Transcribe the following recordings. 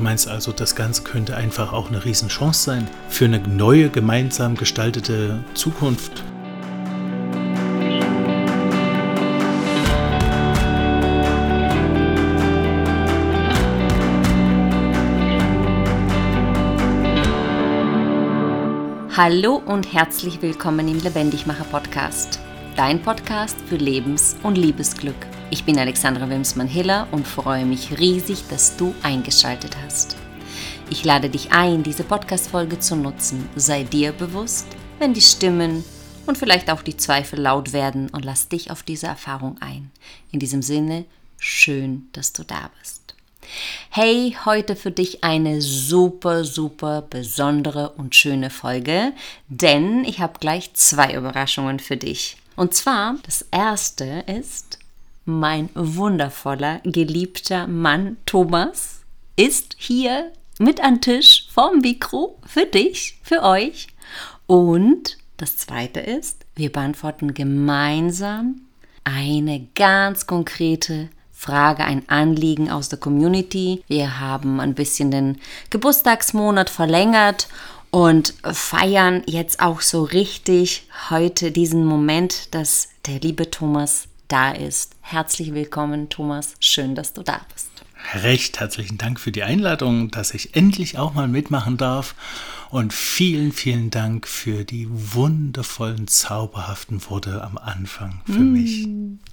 Du meinst also, das Ganze könnte einfach auch eine Riesenchance sein für eine neue, gemeinsam gestaltete Zukunft? Hallo und herzlich willkommen im Lebendigmacher Podcast, dein Podcast für Lebens- und Liebesglück. Ich bin Alexandra Wimsmann-Hiller und freue mich riesig, dass du eingeschaltet hast. Ich lade dich ein, diese Podcast-Folge zu nutzen. Sei dir bewusst, wenn die Stimmen und vielleicht auch die Zweifel laut werden und lass dich auf diese Erfahrung ein. In diesem Sinne, schön, dass du da bist. Hey, heute für dich eine super, super besondere und schöne Folge, denn ich habe gleich zwei Überraschungen für dich. Und zwar, das erste ist, mein wundervoller, geliebter Mann Thomas ist hier mit am Tisch vorm Mikro für dich, für euch. Und das zweite ist, wir beantworten gemeinsam eine ganz konkrete Frage, ein Anliegen aus der Community. Wir haben ein bisschen den Geburtstagsmonat verlängert und feiern jetzt auch so richtig heute diesen Moment, dass der liebe Thomas da ist. Herzlich willkommen, Thomas. Schön, dass du da bist. Recht herzlichen Dank für die Einladung, dass ich endlich auch mal mitmachen darf. Und vielen, vielen Dank für die wundervollen, zauberhaften Worte am Anfang für mm, mich.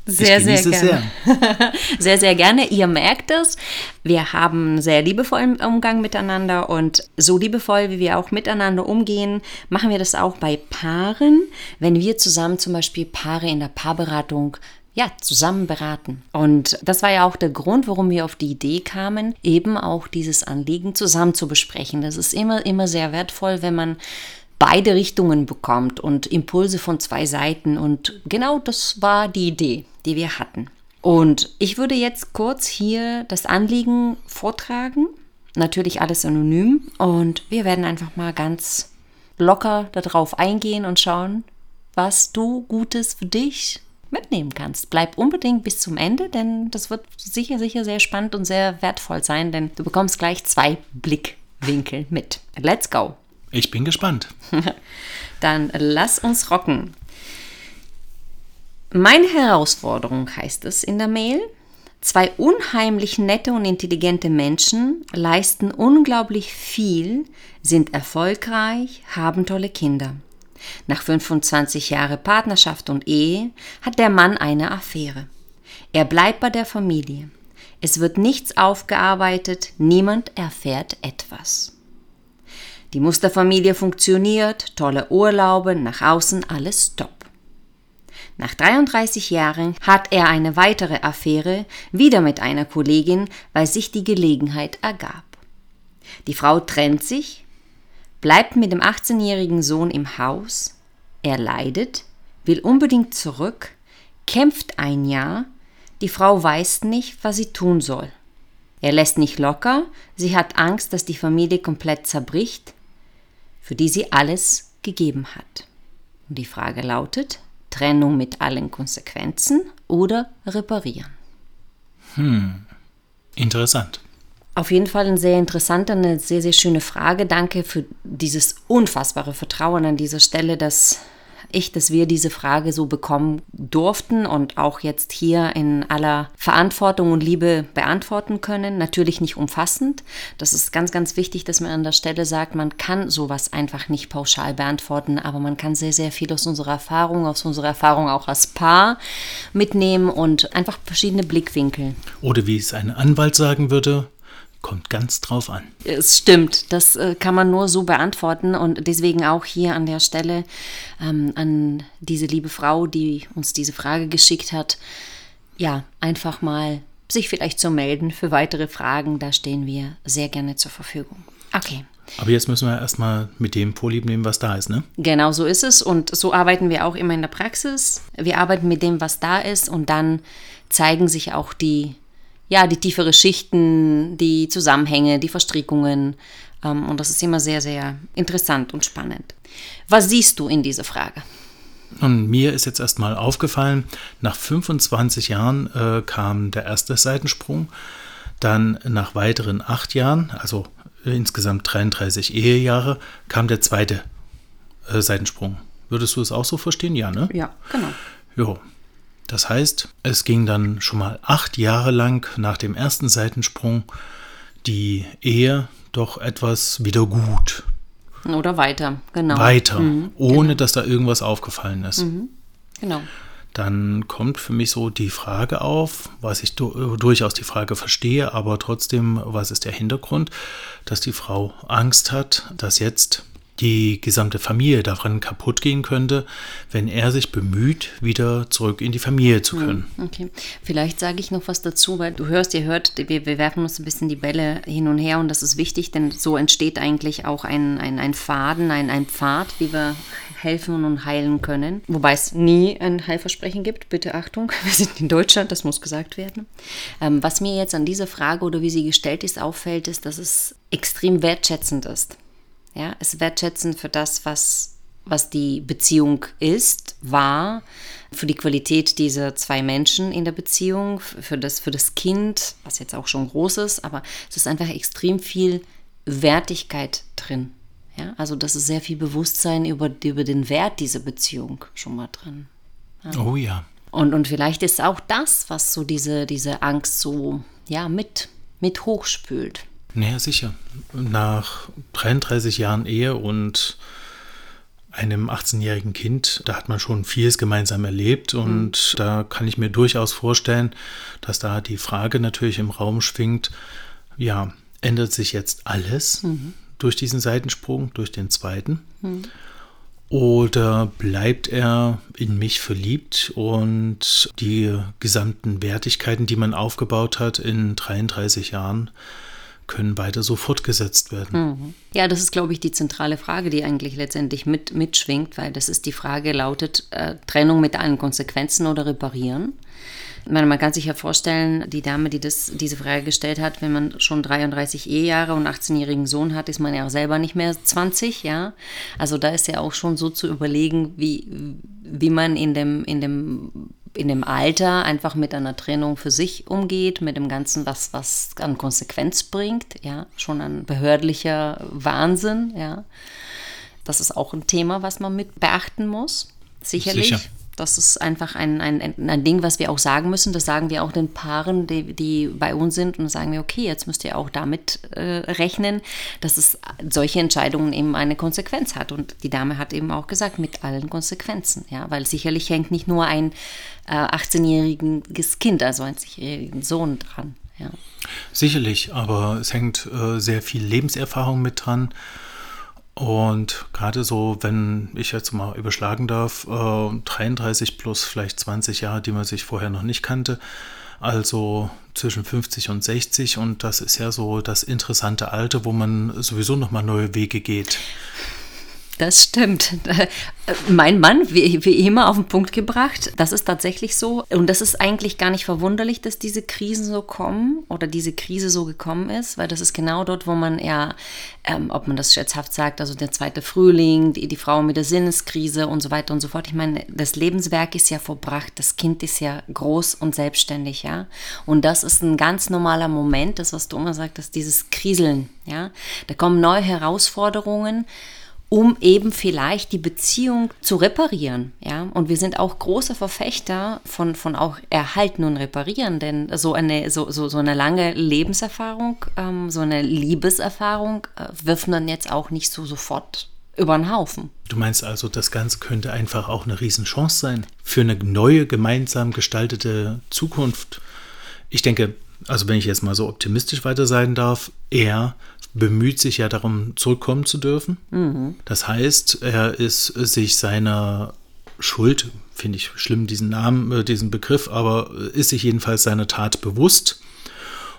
Sehr, sehr gerne. Sehr. sehr, sehr gerne. Ihr merkt es. Wir haben sehr liebevollen Umgang miteinander und so liebevoll, wie wir auch miteinander umgehen, machen wir das auch bei Paaren, wenn wir zusammen zum Beispiel Paare in der Paarberatung ja, zusammen beraten. Und das war ja auch der Grund, warum wir auf die Idee kamen, eben auch dieses Anliegen zusammen zu besprechen. Das ist immer, immer sehr wertvoll, wenn man beide Richtungen bekommt und Impulse von zwei Seiten. Und genau das war die Idee, die wir hatten. Und ich würde jetzt kurz hier das Anliegen vortragen. Natürlich alles anonym. Und wir werden einfach mal ganz locker darauf eingehen und schauen, was du Gutes für dich mitnehmen kannst. Bleib unbedingt bis zum Ende, denn das wird sicher, sicher sehr spannend und sehr wertvoll sein, denn du bekommst gleich zwei Blickwinkel mit. Let's go! Ich bin gespannt. Dann lass uns rocken. Meine Herausforderung heißt es in der Mail. Zwei unheimlich nette und intelligente Menschen leisten unglaublich viel, sind erfolgreich, haben tolle Kinder. Nach 25 Jahren Partnerschaft und Ehe hat der Mann eine Affäre. Er bleibt bei der Familie. Es wird nichts aufgearbeitet, niemand erfährt etwas. Die Musterfamilie funktioniert, tolle Urlaube, nach außen alles top. Nach 33 Jahren hat er eine weitere Affäre, wieder mit einer Kollegin, weil sich die Gelegenheit ergab. Die Frau trennt sich, bleibt mit dem 18-jährigen Sohn im Haus, er leidet, will unbedingt zurück, kämpft ein Jahr, die Frau weiß nicht, was sie tun soll. Er lässt nicht locker, sie hat Angst, dass die Familie komplett zerbricht, für die sie alles gegeben hat. Und die Frage lautet, Trennung mit allen Konsequenzen oder reparieren? Hm, interessant. Auf jeden Fall eine sehr interessante, eine sehr, sehr schöne Frage. Danke für dieses unfassbare Vertrauen an dieser Stelle, dass ich, dass wir diese Frage so bekommen durften und auch jetzt hier in aller Verantwortung und Liebe beantworten können. Natürlich nicht umfassend. Das ist ganz, ganz wichtig, dass man an der Stelle sagt, man kann sowas einfach nicht pauschal beantworten, aber man kann sehr, sehr viel aus unserer Erfahrung, aus unserer Erfahrung auch als Paar mitnehmen und einfach verschiedene Blickwinkel. Oder wie es ein Anwalt sagen würde, Kommt ganz drauf an. Es stimmt, das äh, kann man nur so beantworten und deswegen auch hier an der Stelle ähm, an diese liebe Frau, die uns diese Frage geschickt hat, ja, einfach mal sich vielleicht zu melden für weitere Fragen. Da stehen wir sehr gerne zur Verfügung. Okay. Aber jetzt müssen wir erstmal mit dem Vorlieb nehmen, was da ist, ne? Genau so ist es. Und so arbeiten wir auch immer in der Praxis. Wir arbeiten mit dem, was da ist, und dann zeigen sich auch die ja, die tiefere Schichten, die Zusammenhänge, die Verstrickungen. Ähm, und das ist immer sehr, sehr interessant und spannend. Was siehst du in dieser Frage? Und mir ist jetzt erstmal aufgefallen, nach 25 Jahren äh, kam der erste Seitensprung. Dann nach weiteren acht Jahren, also insgesamt 33 Ehejahre, kam der zweite äh, Seitensprung. Würdest du es auch so verstehen? Ja, ne? Ja, genau. Jo. Das heißt, es ging dann schon mal acht Jahre lang nach dem ersten Seitensprung die Ehe doch etwas wieder gut. Oder weiter, genau. Weiter, mhm, ohne genau. dass da irgendwas aufgefallen ist. Mhm, genau. Dann kommt für mich so die Frage auf, was ich durchaus die Frage verstehe, aber trotzdem, was ist der Hintergrund, dass die Frau Angst hat, dass jetzt die gesamte Familie daran kaputt gehen könnte, wenn er sich bemüht, wieder zurück in die Familie zu können. Hm, okay, vielleicht sage ich noch was dazu, weil du hörst, ihr hört, wir, wir, werfen uns ein bisschen die Bälle hin und her und das ist wichtig, denn so entsteht eigentlich auch ein, ein, ein Faden, ein, ein Pfad, wie wir helfen und heilen können. Wobei es nie ein Heilversprechen gibt. Bitte Achtung, wir sind in Deutschland, das muss gesagt werden. Ähm, was mir jetzt an dieser Frage oder wie sie gestellt ist auffällt, ist, dass es extrem wertschätzend ist. Ja, es wertschätzen für das, was, was die Beziehung ist, war, für die Qualität dieser zwei Menschen in der Beziehung, für das, für das Kind, was jetzt auch schon groß ist, aber es ist einfach extrem viel Wertigkeit drin. Ja, also das ist sehr viel Bewusstsein über, über den Wert dieser Beziehung schon mal drin. Ja. Oh ja. Und, und vielleicht ist auch das, was so diese, diese Angst so ja, mit, mit hochspült. Naja, sicher. Nach 33 Jahren Ehe und einem 18-jährigen Kind, da hat man schon vieles gemeinsam erlebt und mhm. da kann ich mir durchaus vorstellen, dass da die Frage natürlich im Raum schwingt, ja, ändert sich jetzt alles mhm. durch diesen Seitensprung, durch den zweiten? Mhm. Oder bleibt er in mich verliebt und die gesamten Wertigkeiten, die man aufgebaut hat in 33 Jahren, können weiter so fortgesetzt werden. Mhm. Ja, das ist, glaube ich, die zentrale Frage, die eigentlich letztendlich mit, mitschwingt, weil das ist die Frage lautet, äh, Trennung mit allen Konsequenzen oder reparieren. Meine, man kann sich ja vorstellen, die Dame, die das, diese Frage gestellt hat, wenn man schon 33 Ehejahre und 18-jährigen Sohn hat, ist man ja auch selber nicht mehr 20, ja. Also da ist ja auch schon so zu überlegen, wie, wie man in dem, in dem in dem Alter einfach mit einer Trennung für sich umgeht, mit dem Ganzen, was, was an Konsequenz bringt, ja, schon ein behördlicher Wahnsinn, ja. Das ist auch ein Thema, was man mit beachten muss, sicherlich. Sicher. Das ist einfach ein, ein, ein Ding, was wir auch sagen müssen. Das sagen wir auch den Paaren, die, die bei uns sind und sagen wir, okay, jetzt müsst ihr auch damit äh, rechnen, dass es solche Entscheidungen eben eine Konsequenz hat. Und die Dame hat eben auch gesagt, mit allen Konsequenzen, ja, weil sicherlich hängt nicht nur ein äh, 18-jähriges Kind, also ein 10-jährigen Sohn dran. Ja. Sicherlich, aber es hängt äh, sehr viel Lebenserfahrung mit dran. Und gerade so, wenn ich jetzt mal überschlagen darf, äh, 33 plus vielleicht 20 Jahre, die man sich vorher noch nicht kannte, also zwischen 50 und 60 und das ist ja so das interessante Alter, wo man sowieso nochmal neue Wege geht. Das stimmt. Mein Mann, wie, wie, immer, auf den Punkt gebracht. Das ist tatsächlich so. Und das ist eigentlich gar nicht verwunderlich, dass diese Krisen so kommen oder diese Krise so gekommen ist, weil das ist genau dort, wo man ja, ähm, ob man das scherzhaft sagt, also der zweite Frühling, die, die Frau mit der Sinneskrise und so weiter und so fort. Ich meine, das Lebenswerk ist ja verbracht, das Kind ist ja groß und selbstständig, ja. Und das ist ein ganz normaler Moment, das, was du immer sagst, dieses Kriseln, ja. Da kommen neue Herausforderungen um eben vielleicht die Beziehung zu reparieren. Ja? Und wir sind auch große Verfechter von, von auch erhalten und reparieren, denn so eine, so, so, so eine lange Lebenserfahrung, ähm, so eine Liebeserfahrung äh, wirft man jetzt auch nicht so sofort über den Haufen. Du meinst also, das Ganze könnte einfach auch eine Riesenchance sein für eine neue, gemeinsam gestaltete Zukunft. Ich denke, also wenn ich jetzt mal so optimistisch weiter sein darf, er bemüht sich ja darum, zurückkommen zu dürfen. Mhm. Das heißt, er ist sich seiner Schuld, finde ich schlimm, diesen Namen, äh, diesen Begriff, aber ist sich jedenfalls seiner Tat bewusst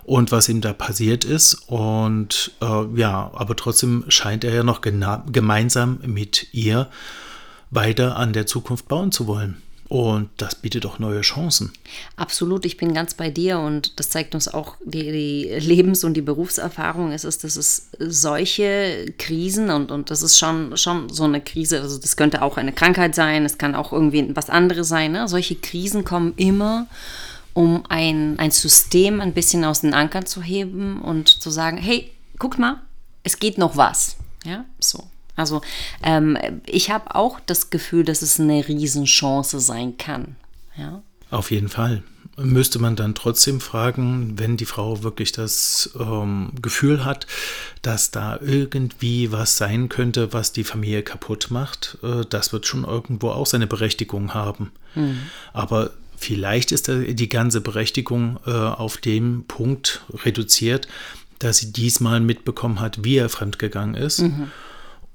und was ihm da passiert ist. Und äh, ja, aber trotzdem scheint er ja noch gemeinsam mit ihr weiter an der Zukunft bauen zu wollen. Und das bietet auch neue Chancen. Absolut, ich bin ganz bei dir und das zeigt uns auch die, die Lebens- und die Berufserfahrung. Es ist, dass es solche Krisen und, und das ist schon, schon so eine Krise, also das könnte auch eine Krankheit sein, es kann auch irgendwie was anderes sein. Ne? Solche Krisen kommen immer um ein, ein System ein bisschen aus den Ankern zu heben und zu sagen, hey, guck mal, es geht noch was. Ja, so. Also ähm, ich habe auch das Gefühl, dass es eine Riesenchance sein kann. Ja. Auf jeden Fall. Müsste man dann trotzdem fragen, wenn die Frau wirklich das ähm, Gefühl hat, dass da irgendwie was sein könnte, was die Familie kaputt macht, äh, das wird schon irgendwo auch seine Berechtigung haben. Mhm. Aber vielleicht ist die ganze Berechtigung äh, auf dem Punkt reduziert, dass sie diesmal mitbekommen hat, wie er fremdgegangen ist. Mhm.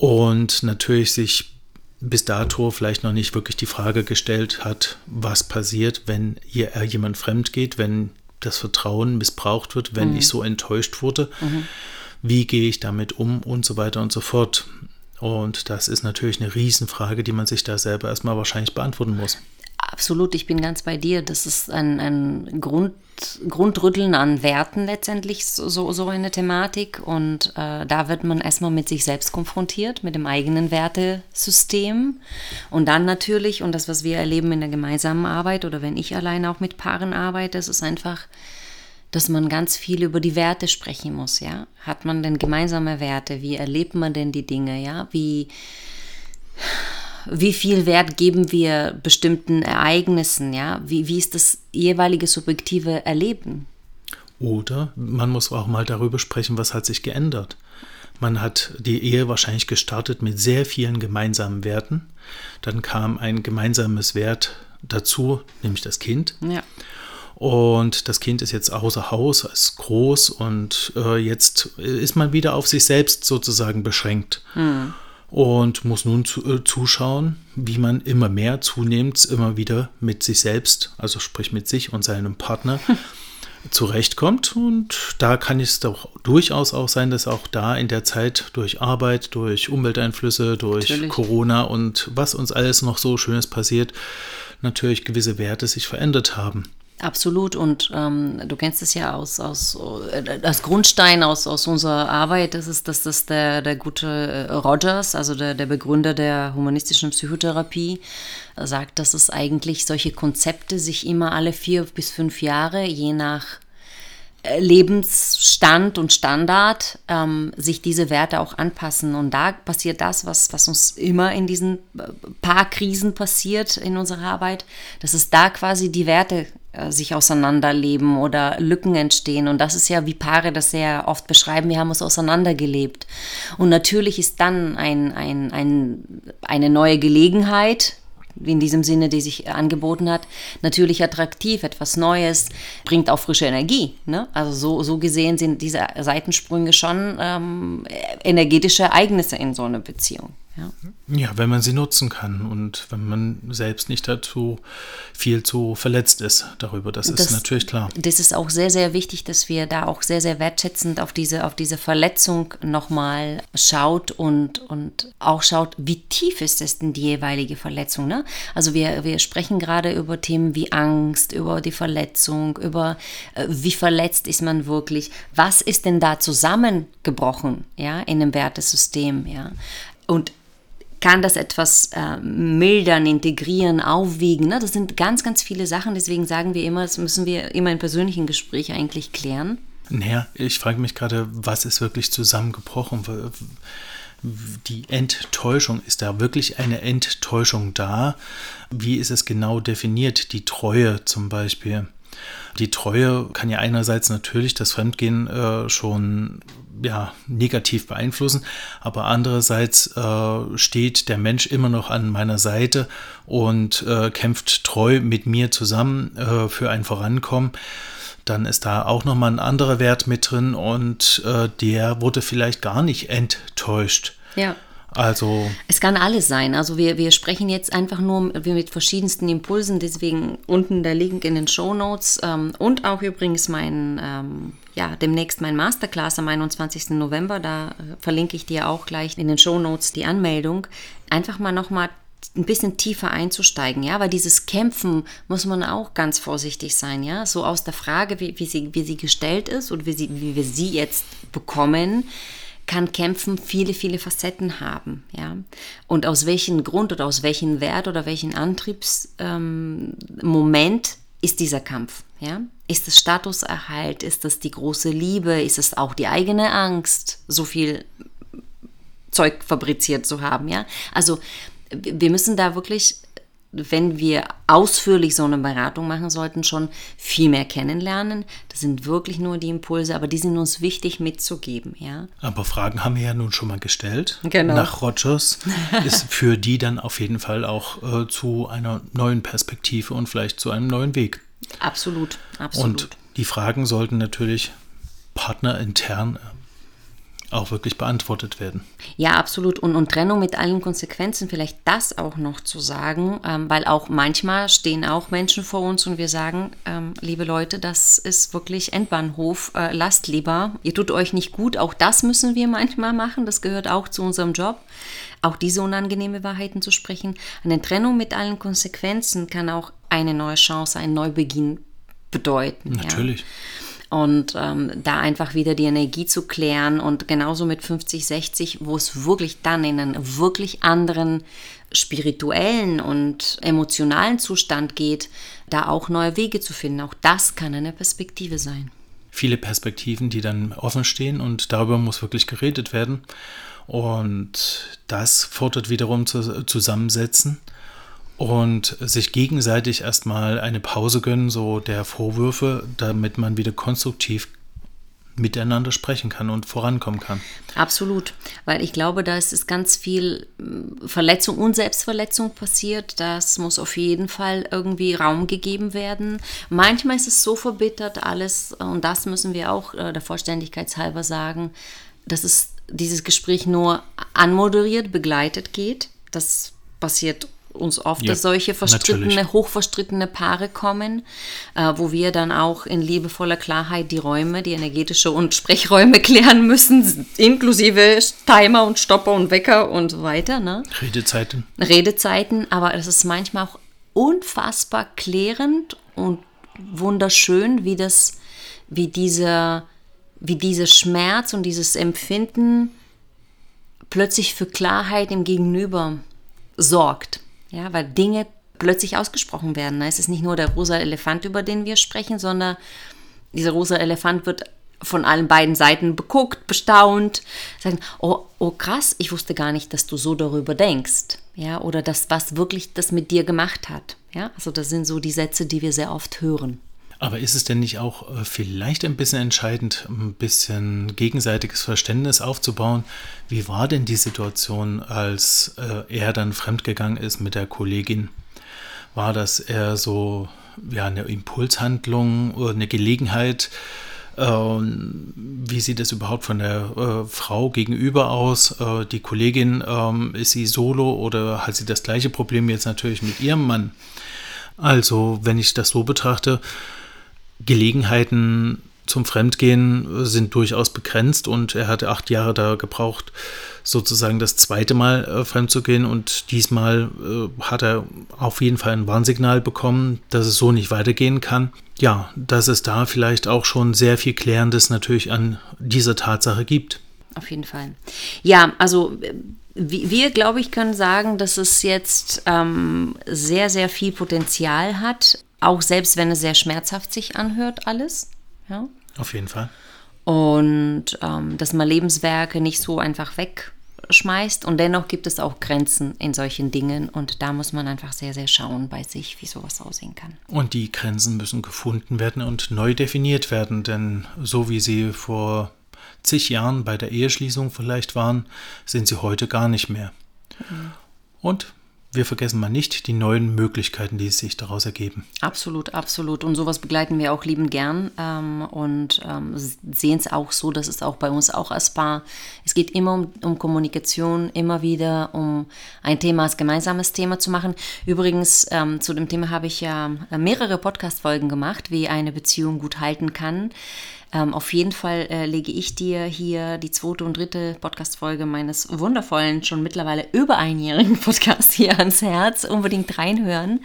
Und natürlich sich bis dato vielleicht noch nicht wirklich die Frage gestellt hat, was passiert, wenn ihr jemand fremd geht, wenn das Vertrauen missbraucht wird, wenn mhm. ich so enttäuscht wurde. Mhm. Wie gehe ich damit um und so weiter und so fort. Und das ist natürlich eine Riesenfrage, die man sich da selber erstmal wahrscheinlich beantworten muss. Absolut, ich bin ganz bei dir. Das ist ein, ein Grund, Grundrütteln an Werten letztendlich, so, so eine Thematik. Und äh, da wird man erstmal mit sich selbst konfrontiert, mit dem eigenen Wertesystem. Und dann natürlich, und das, was wir erleben in der gemeinsamen Arbeit oder wenn ich alleine auch mit Paaren arbeite, das ist einfach, dass man ganz viel über die Werte sprechen muss. Ja? Hat man denn gemeinsame Werte? Wie erlebt man denn die Dinge? Ja? Wie wie viel Wert geben wir bestimmten Ereignissen, ja? Wie, wie ist das jeweilige subjektive Erleben? Oder man muss auch mal darüber sprechen, was hat sich geändert. Man hat die Ehe wahrscheinlich gestartet mit sehr vielen gemeinsamen Werten. Dann kam ein gemeinsames Wert dazu, nämlich das Kind. Ja. Und das Kind ist jetzt außer Haus, ist groß und äh, jetzt ist man wieder auf sich selbst sozusagen beschränkt. Hm und muss nun zu, äh, zuschauen, wie man immer mehr zunehmend immer wieder mit sich selbst, also sprich mit sich und seinem Partner, zurechtkommt. Und da kann es doch durchaus auch sein, dass auch da in der Zeit durch Arbeit, durch Umwelteinflüsse, durch natürlich. Corona und was uns alles noch so Schönes passiert, natürlich gewisse Werte sich verändert haben. Absolut. Und ähm, du kennst es ja aus, aus äh, als Grundstein aus, aus unserer Arbeit, das ist, dass das der, der gute äh, Rogers, also der, der Begründer der humanistischen Psychotherapie, sagt, dass es eigentlich solche Konzepte sich immer alle vier bis fünf Jahre, je nach äh, Lebensstand und Standard ähm, sich diese Werte auch anpassen. Und da passiert das, was, was uns immer in diesen paar Krisen passiert in unserer Arbeit, dass es da quasi die Werte sich auseinanderleben oder Lücken entstehen. Und das ist ja, wie Paare das sehr oft beschreiben, wir haben uns auseinandergelebt. Und natürlich ist dann ein, ein, ein, eine neue Gelegenheit, in diesem Sinne, die sich angeboten hat, natürlich attraktiv, etwas Neues, bringt auch frische Energie. Ne? Also so, so gesehen sind diese Seitensprünge schon ähm, energetische Ereignisse in so einer Beziehung. Ja. ja, wenn man sie nutzen kann und wenn man selbst nicht dazu viel zu verletzt ist darüber, das, das, ist natürlich klar. Das ist auch sehr, sehr wichtig, dass wir da auch sehr, sehr wertschätzend auf diese, auf diese Verletzung nochmal schaut und, und auch schaut, wie tief ist es denn die jeweilige Verletzung. Ne? Also wir, wir sprechen gerade über Themen wie Angst, über die Verletzung, über äh, wie verletzt ist man wirklich, was ist denn da zusammengebrochen ja, in dem Wertesystem. Ja? Und kann das etwas äh, mildern, integrieren, aufwiegen. Ne? Das sind ganz, ganz viele Sachen. Deswegen sagen wir immer, das müssen wir immer in persönlichen Gespräch eigentlich klären. Naja, ich frage mich gerade, was ist wirklich zusammengebrochen? Die Enttäuschung, ist da wirklich eine Enttäuschung da? Wie ist es genau definiert? Die Treue zum Beispiel. Die Treue kann ja einerseits natürlich das Fremdgehen äh, schon ja, negativ beeinflussen, aber andererseits äh, steht der Mensch immer noch an meiner Seite und äh, kämpft treu mit mir zusammen äh, für ein Vorankommen. Dann ist da auch nochmal ein anderer Wert mit drin und äh, der wurde vielleicht gar nicht enttäuscht. Ja. Also. Es kann alles sein. Also wir, wir sprechen jetzt einfach nur mit verschiedensten Impulsen, deswegen unten der Link in den Show Notes ähm, und auch übrigens mein, ähm, ja, demnächst mein Masterclass am 21. November, da äh, verlinke ich dir auch gleich in den Show Notes die Anmeldung. Einfach mal nochmal ein bisschen tiefer einzusteigen, ja, weil dieses Kämpfen muss man auch ganz vorsichtig sein, ja, so aus der Frage, wie, wie, sie, wie sie gestellt ist und wie, sie, wie wir sie jetzt bekommen, kann Kämpfen viele, viele Facetten haben. Ja? Und aus welchem Grund oder aus welchem Wert oder welchem Antriebsmoment ähm, ist dieser Kampf. Ja? Ist es Statuserhalt? Ist es die große Liebe? Ist es auch die eigene Angst, so viel Zeug fabriziert zu haben? Ja? Also wir müssen da wirklich wenn wir ausführlich so eine Beratung machen sollten, schon viel mehr kennenlernen. Das sind wirklich nur die Impulse, aber die sind uns wichtig mitzugeben, ja. Aber Fragen haben wir ja nun schon mal gestellt. Genau. Nach Rogers ist für die dann auf jeden Fall auch äh, zu einer neuen Perspektive und vielleicht zu einem neuen Weg. Absolut, absolut. Und die Fragen sollten natürlich partnerintern auch wirklich beantwortet werden. Ja, absolut. Und, und Trennung mit allen Konsequenzen, vielleicht das auch noch zu sagen, ähm, weil auch manchmal stehen auch Menschen vor uns und wir sagen, ähm, liebe Leute, das ist wirklich Endbahnhof, äh, lasst lieber, ihr tut euch nicht gut, auch das müssen wir manchmal machen, das gehört auch zu unserem Job, auch diese unangenehme Wahrheiten zu sprechen. Eine Trennung mit allen Konsequenzen kann auch eine neue Chance, ein Neubeginn bedeuten. Natürlich. Ja und ähm, da einfach wieder die Energie zu klären und genauso mit 50, 60, wo es wirklich dann in einen wirklich anderen spirituellen und emotionalen Zustand geht, da auch neue Wege zu finden. Auch das kann eine Perspektive sein. Viele Perspektiven, die dann offen stehen und darüber muss wirklich geredet werden. Und das fordert wiederum zu, Zusammensetzen und sich gegenseitig erstmal eine Pause gönnen, so der Vorwürfe, damit man wieder konstruktiv miteinander sprechen kann und vorankommen kann. Absolut, weil ich glaube, da ist ganz viel hm, Verletzung und Selbstverletzung passiert. Das muss auf jeden Fall irgendwie Raum gegeben werden. Manchmal ist es so verbittert alles und das müssen wir auch äh, der Vollständigkeit halber sagen, dass es dieses Gespräch nur anmoderiert, begleitet geht. Das passiert uns oft, ja, dass solche verstrittene, natürlich. hochverstrittene Paare kommen, äh, wo wir dann auch in liebevoller Klarheit die Räume, die energetische und Sprechräume klären müssen, inklusive Timer und Stopper und Wecker und so weiter. Ne? Redezeiten. Redezeiten, aber es ist manchmal auch unfassbar klärend und wunderschön, wie das, wie dieser, wie dieser Schmerz und dieses Empfinden plötzlich für Klarheit im Gegenüber sorgt. Ja, weil Dinge plötzlich ausgesprochen werden. Es ist nicht nur der rosa Elefant, über den wir sprechen, sondern dieser rosa Elefant wird von allen beiden Seiten beguckt, bestaunt, sagen, oh, oh krass, ich wusste gar nicht, dass du so darüber denkst. Ja, oder das, was wirklich das mit dir gemacht hat. Ja, also das sind so die Sätze, die wir sehr oft hören. Aber ist es denn nicht auch äh, vielleicht ein bisschen entscheidend, ein bisschen gegenseitiges Verständnis aufzubauen? Wie war denn die Situation, als äh, er dann fremdgegangen ist mit der Kollegin? War das eher so ja, eine Impulshandlung oder eine Gelegenheit? Ähm, wie sieht es überhaupt von der äh, Frau gegenüber aus? Äh, die Kollegin, ähm, ist sie solo oder hat sie das gleiche Problem jetzt natürlich mit ihrem Mann? Also, wenn ich das so betrachte, Gelegenheiten zum Fremdgehen sind durchaus begrenzt und er hatte acht Jahre da gebraucht, sozusagen das zweite Mal äh, fremdzugehen und diesmal äh, hat er auf jeden Fall ein Warnsignal bekommen, dass es so nicht weitergehen kann. Ja, dass es da vielleicht auch schon sehr viel Klärendes natürlich an dieser Tatsache gibt. Auf jeden Fall. Ja, also wir, glaube ich, können sagen, dass es jetzt ähm, sehr, sehr viel Potenzial hat auch selbst wenn es sehr schmerzhaft sich anhört, alles. Ja? Auf jeden Fall. Und ähm, dass man Lebenswerke nicht so einfach wegschmeißt. Und dennoch gibt es auch Grenzen in solchen Dingen. Und da muss man einfach sehr, sehr schauen bei sich, wie sowas aussehen kann. Und die Grenzen müssen gefunden werden und neu definiert werden. Denn so wie sie vor zig Jahren bei der Eheschließung vielleicht waren, sind sie heute gar nicht mehr. Mhm. Und wir vergessen mal nicht die neuen Möglichkeiten, die sich daraus ergeben. Absolut, absolut. Und sowas begleiten wir auch liebend gern ähm, und ähm, sehen es auch so, dass es auch bei uns auch als Paar, es geht immer um, um, Kommunikation, immer wieder um ein Thema als gemeinsames Thema zu machen. Übrigens, ähm, zu dem Thema habe ich ja mehrere Podcast-Folgen gemacht, wie eine Beziehung gut halten kann. Ähm, auf jeden Fall äh, lege ich dir hier die zweite und dritte Podcast-Folge meines wundervollen, schon mittlerweile über einjährigen Podcasts hier ans Herz. Unbedingt reinhören.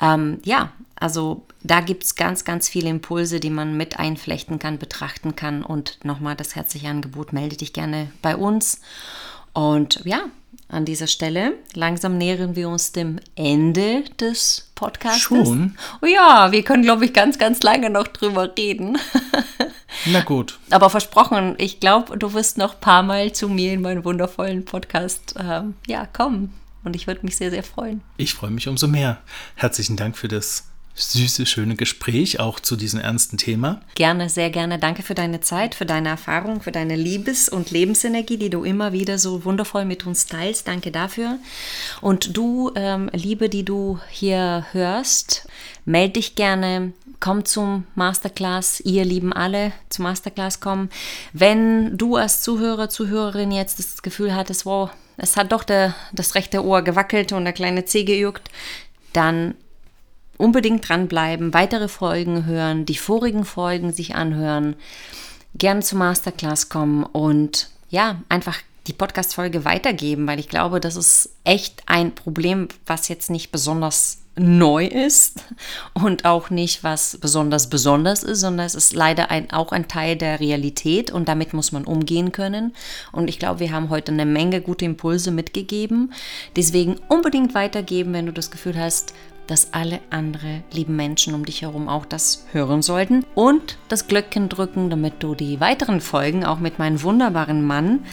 Ähm, ja, also da gibt es ganz, ganz viele Impulse, die man mit einflechten kann, betrachten kann. Und nochmal das herzliche Angebot, melde dich gerne bei uns. Und ja, an dieser Stelle langsam nähern wir uns dem Ende des Podcasts. Schon? Oh ja, wir können, glaube ich, ganz, ganz lange noch drüber reden. Na gut. Aber versprochen, ich glaube, du wirst noch ein paar Mal zu mir in meinen wundervollen Podcast ähm, ja, kommen. Und ich würde mich sehr, sehr freuen. Ich freue mich umso mehr. Herzlichen Dank für das süße, schöne Gespräch, auch zu diesem ernsten Thema. Gerne, sehr gerne. Danke für deine Zeit, für deine Erfahrung, für deine Liebes- und Lebensenergie, die du immer wieder so wundervoll mit uns teilst. Danke dafür. Und du, ähm, Liebe, die du hier hörst, melde dich gerne. Komm zum Masterclass. Ihr lieben alle zum Masterclass kommen. Wenn du als Zuhörer, Zuhörerin jetzt das Gefühl hattest, wow, es hat doch der, das rechte Ohr gewackelt und der kleine Zeh gejuckt, dann unbedingt dranbleiben, weitere Folgen hören, die vorigen Folgen sich anhören, gerne zur Masterclass kommen und ja, einfach die Podcast-Folge weitergeben, weil ich glaube, das ist echt ein Problem, was jetzt nicht besonders neu ist und auch nicht was besonders besonders ist, sondern es ist leider ein, auch ein Teil der Realität und damit muss man umgehen können. Und ich glaube, wir haben heute eine Menge gute Impulse mitgegeben. Deswegen unbedingt weitergeben, wenn du das Gefühl hast, dass alle andere lieben Menschen um dich herum auch das hören sollten. Und das Glöckchen drücken, damit du die weiteren Folgen auch mit meinem wunderbaren Mann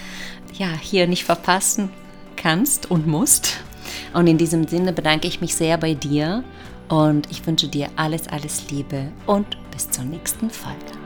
ja hier nicht verpassen kannst und musst. Und in diesem Sinne bedanke ich mich sehr bei dir und ich wünsche dir alles, alles Liebe und bis zur nächsten Folge.